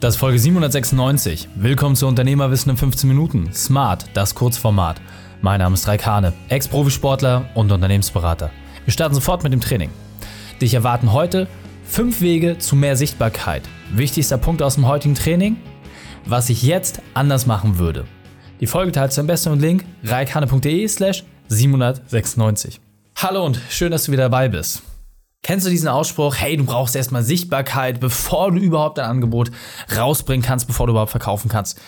Das ist Folge 796. Willkommen zu Unternehmerwissen in 15 Minuten. Smart, das Kurzformat. Mein Name ist Raik Hane, Ex-Profisportler und Unternehmensberater. Wir starten sofort mit dem Training. Dich erwarten heute fünf Wege zu mehr Sichtbarkeit. Wichtigster Punkt aus dem heutigen Training, was ich jetzt anders machen würde. Die Folge teilst du am besten mit Link reikhane.de slash 796. Hallo und schön, dass du wieder dabei bist. Kennst du diesen Ausspruch, hey, du brauchst erstmal Sichtbarkeit, bevor du überhaupt dein Angebot rausbringen kannst, bevor du überhaupt verkaufen kannst?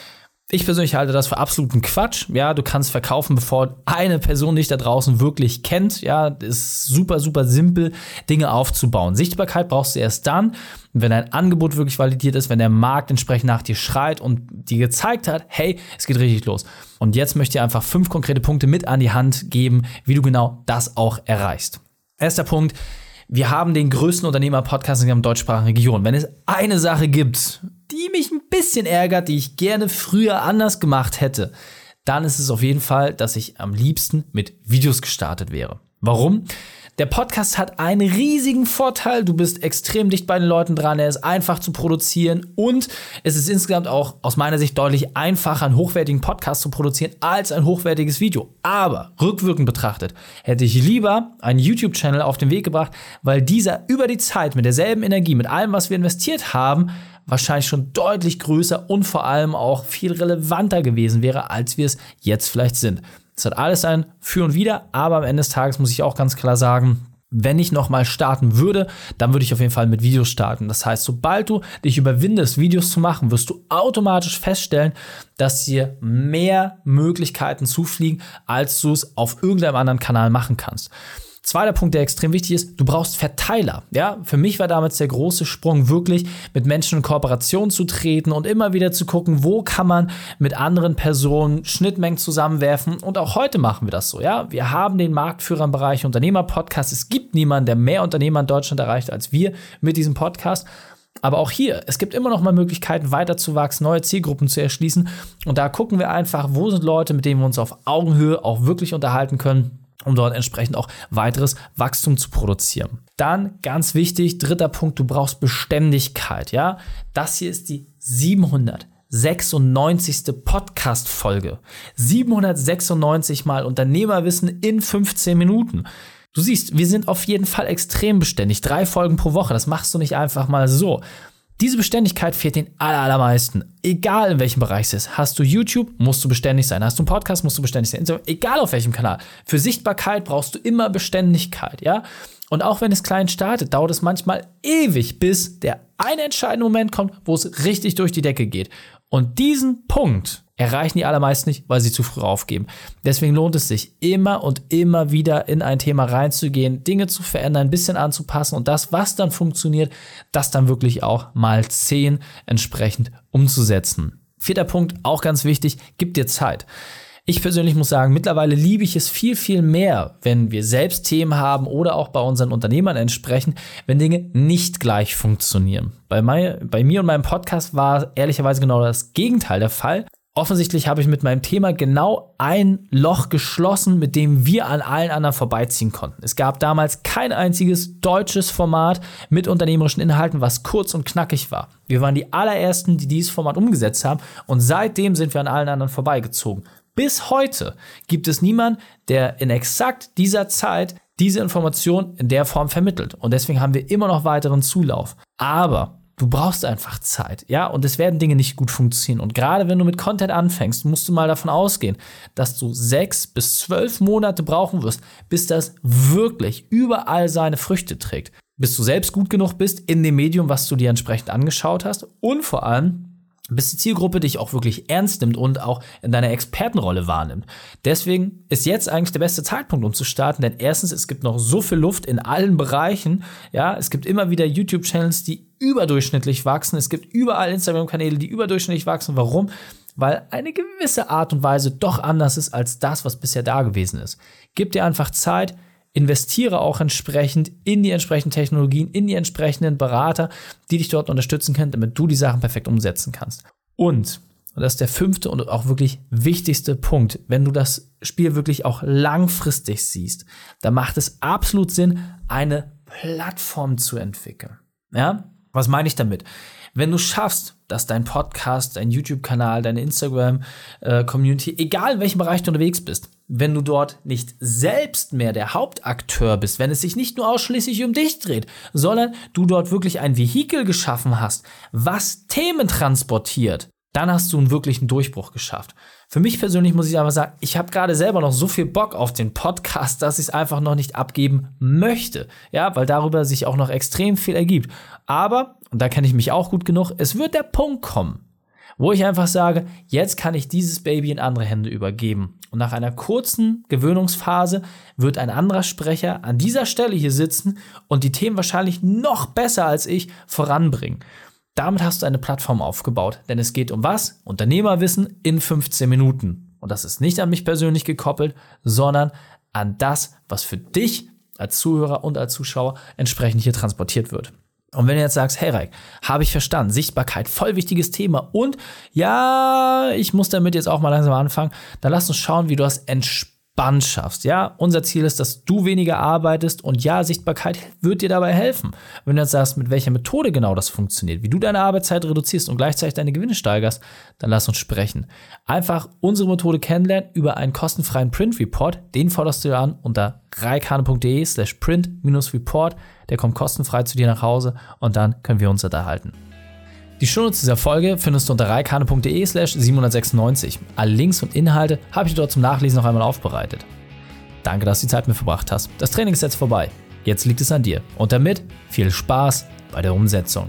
Ich persönlich halte das für absoluten Quatsch. Ja, du kannst verkaufen, bevor eine Person dich da draußen wirklich kennt. Ja, ist super, super simpel, Dinge aufzubauen. Sichtbarkeit brauchst du erst dann, wenn dein Angebot wirklich validiert ist, wenn der Markt entsprechend nach dir schreit und dir gezeigt hat, hey, es geht richtig los. Und jetzt möchte ich einfach fünf konkrete Punkte mit an die Hand geben, wie du genau das auch erreichst. Erster Punkt, wir haben den größten Unternehmer-Podcast in der deutschsprachigen Region. Wenn es eine Sache gibt, die mich ein bisschen ärgert, die ich gerne früher anders gemacht hätte, dann ist es auf jeden Fall, dass ich am liebsten mit Videos gestartet wäre. Warum? Der Podcast hat einen riesigen Vorteil. Du bist extrem dicht bei den Leuten dran. Er ist einfach zu produzieren und es ist insgesamt auch aus meiner Sicht deutlich einfacher, einen hochwertigen Podcast zu produzieren als ein hochwertiges Video. Aber rückwirkend betrachtet hätte ich lieber einen YouTube-Channel auf den Weg gebracht, weil dieser über die Zeit mit derselben Energie, mit allem, was wir investiert haben, wahrscheinlich schon deutlich größer und vor allem auch viel relevanter gewesen wäre, als wir es jetzt vielleicht sind. Es hat alles ein Für und Wider, aber am Ende des Tages muss ich auch ganz klar sagen, wenn ich nochmal starten würde, dann würde ich auf jeden Fall mit Videos starten. Das heißt, sobald du dich überwindest, Videos zu machen, wirst du automatisch feststellen, dass dir mehr Möglichkeiten zufliegen, als du es auf irgendeinem anderen Kanal machen kannst. Zweiter Punkt, der extrem wichtig ist, du brauchst Verteiler. Ja, für mich war damals der große Sprung wirklich mit Menschen in Kooperation zu treten und immer wieder zu gucken, wo kann man mit anderen Personen Schnittmengen zusammenwerfen. Und auch heute machen wir das so. Ja, wir haben den Marktführer im Bereich Unternehmer-Podcast. Es gibt niemanden, der mehr Unternehmer in Deutschland erreicht als wir mit diesem Podcast. Aber auch hier, es gibt immer noch mal Möglichkeiten, weiterzuwachsen, neue Zielgruppen zu erschließen. Und da gucken wir einfach, wo sind Leute, mit denen wir uns auf Augenhöhe auch wirklich unterhalten können um dort entsprechend auch weiteres Wachstum zu produzieren. Dann ganz wichtig, dritter Punkt, du brauchst Beständigkeit, ja? Das hier ist die 796. Podcast Folge. 796 mal Unternehmerwissen in 15 Minuten. Du siehst, wir sind auf jeden Fall extrem beständig. Drei Folgen pro Woche, das machst du nicht einfach mal so. Diese Beständigkeit fehlt den allermeisten. Egal in welchem Bereich es ist. Hast du YouTube, musst du beständig sein. Hast du einen Podcast, musst du beständig sein. Egal auf welchem Kanal. Für Sichtbarkeit brauchst du immer Beständigkeit, ja? Und auch wenn es klein startet, dauert es manchmal ewig, bis der eine entscheidende Moment kommt, wo es richtig durch die Decke geht. Und diesen Punkt erreichen die allermeisten nicht, weil sie zu früh aufgeben. Deswegen lohnt es sich immer und immer wieder in ein Thema reinzugehen, Dinge zu verändern, ein bisschen anzupassen und das, was dann funktioniert, das dann wirklich auch mal zehn entsprechend umzusetzen. Vierter Punkt, auch ganz wichtig, gib dir Zeit. Ich persönlich muss sagen, mittlerweile liebe ich es viel, viel mehr, wenn wir selbst Themen haben oder auch bei unseren Unternehmern entsprechen, wenn Dinge nicht gleich funktionieren. Bei, mein, bei mir und meinem Podcast war ehrlicherweise genau das Gegenteil der Fall. Offensichtlich habe ich mit meinem Thema genau ein Loch geschlossen, mit dem wir an allen anderen vorbeiziehen konnten. Es gab damals kein einziges deutsches Format mit unternehmerischen Inhalten, was kurz und knackig war. Wir waren die allerersten, die dieses Format umgesetzt haben und seitdem sind wir an allen anderen vorbeigezogen. Bis heute gibt es niemanden, der in exakt dieser Zeit diese Information in der Form vermittelt. Und deswegen haben wir immer noch weiteren Zulauf. Aber Du brauchst einfach Zeit, ja, und es werden Dinge nicht gut funktionieren. Und gerade wenn du mit Content anfängst, musst du mal davon ausgehen, dass du sechs bis zwölf Monate brauchen wirst, bis das wirklich überall seine Früchte trägt. Bis du selbst gut genug bist in dem Medium, was du dir entsprechend angeschaut hast und vor allem, bis die Zielgruppe dich auch wirklich ernst nimmt und auch in deiner Expertenrolle wahrnimmt. Deswegen ist jetzt eigentlich der beste Zeitpunkt, um zu starten, denn erstens, es gibt noch so viel Luft in allen Bereichen. Ja, es gibt immer wieder YouTube-Channels, die überdurchschnittlich wachsen. Es gibt überall Instagram-Kanäle, die überdurchschnittlich wachsen. Warum? Weil eine gewisse Art und Weise doch anders ist als das, was bisher da gewesen ist. Gib dir einfach Zeit, investiere auch entsprechend in die entsprechenden Technologien, in die entsprechenden Berater, die dich dort unterstützen können, damit du die Sachen perfekt umsetzen kannst. Und, und das ist der fünfte und auch wirklich wichtigste Punkt, wenn du das Spiel wirklich auch langfristig siehst, dann macht es absolut Sinn, eine Plattform zu entwickeln. Ja? Was meine ich damit? Wenn du schaffst, dass dein Podcast, dein YouTube-Kanal, deine Instagram-Community, äh, egal in welchem Bereich du unterwegs bist, wenn du dort nicht selbst mehr der Hauptakteur bist, wenn es sich nicht nur ausschließlich um dich dreht, sondern du dort wirklich ein Vehikel geschaffen hast, was Themen transportiert, dann hast du einen wirklichen Durchbruch geschafft. Für mich persönlich muss ich aber sagen, ich habe gerade selber noch so viel Bock auf den Podcast, dass ich es einfach noch nicht abgeben möchte. Ja, weil darüber sich auch noch extrem viel ergibt. Aber, und da kenne ich mich auch gut genug, es wird der Punkt kommen, wo ich einfach sage, jetzt kann ich dieses Baby in andere Hände übergeben. Und nach einer kurzen Gewöhnungsphase wird ein anderer Sprecher an dieser Stelle hier sitzen und die Themen wahrscheinlich noch besser als ich voranbringen. Damit hast du eine Plattform aufgebaut, denn es geht um was? Unternehmerwissen in 15 Minuten. Und das ist nicht an mich persönlich gekoppelt, sondern an das, was für dich als Zuhörer und als Zuschauer entsprechend hier transportiert wird. Und wenn du jetzt sagst, hey Reik, habe ich verstanden, Sichtbarkeit, voll wichtiges Thema und ja, ich muss damit jetzt auch mal langsam anfangen, dann lass uns schauen, wie du das entspannt Band schaffst. Ja, unser Ziel ist, dass du weniger arbeitest und ja, Sichtbarkeit wird dir dabei helfen. Wenn du jetzt sagst, mit welcher Methode genau das funktioniert, wie du deine Arbeitszeit reduzierst und gleichzeitig deine Gewinne steigerst, dann lass uns sprechen. Einfach unsere Methode kennenlernen über einen kostenfreien Print Report. Den forderst du dir an unter reikane.de slash print-report. Der kommt kostenfrei zu dir nach Hause und dann können wir uns unterhalten. Die Shownotes dieser Folge findest du unter reikane.de slash 796. Alle Links und Inhalte habe ich dort zum Nachlesen noch einmal aufbereitet. Danke, dass du die Zeit mit verbracht hast. Das Training ist jetzt vorbei. Jetzt liegt es an dir. Und damit viel Spaß bei der Umsetzung.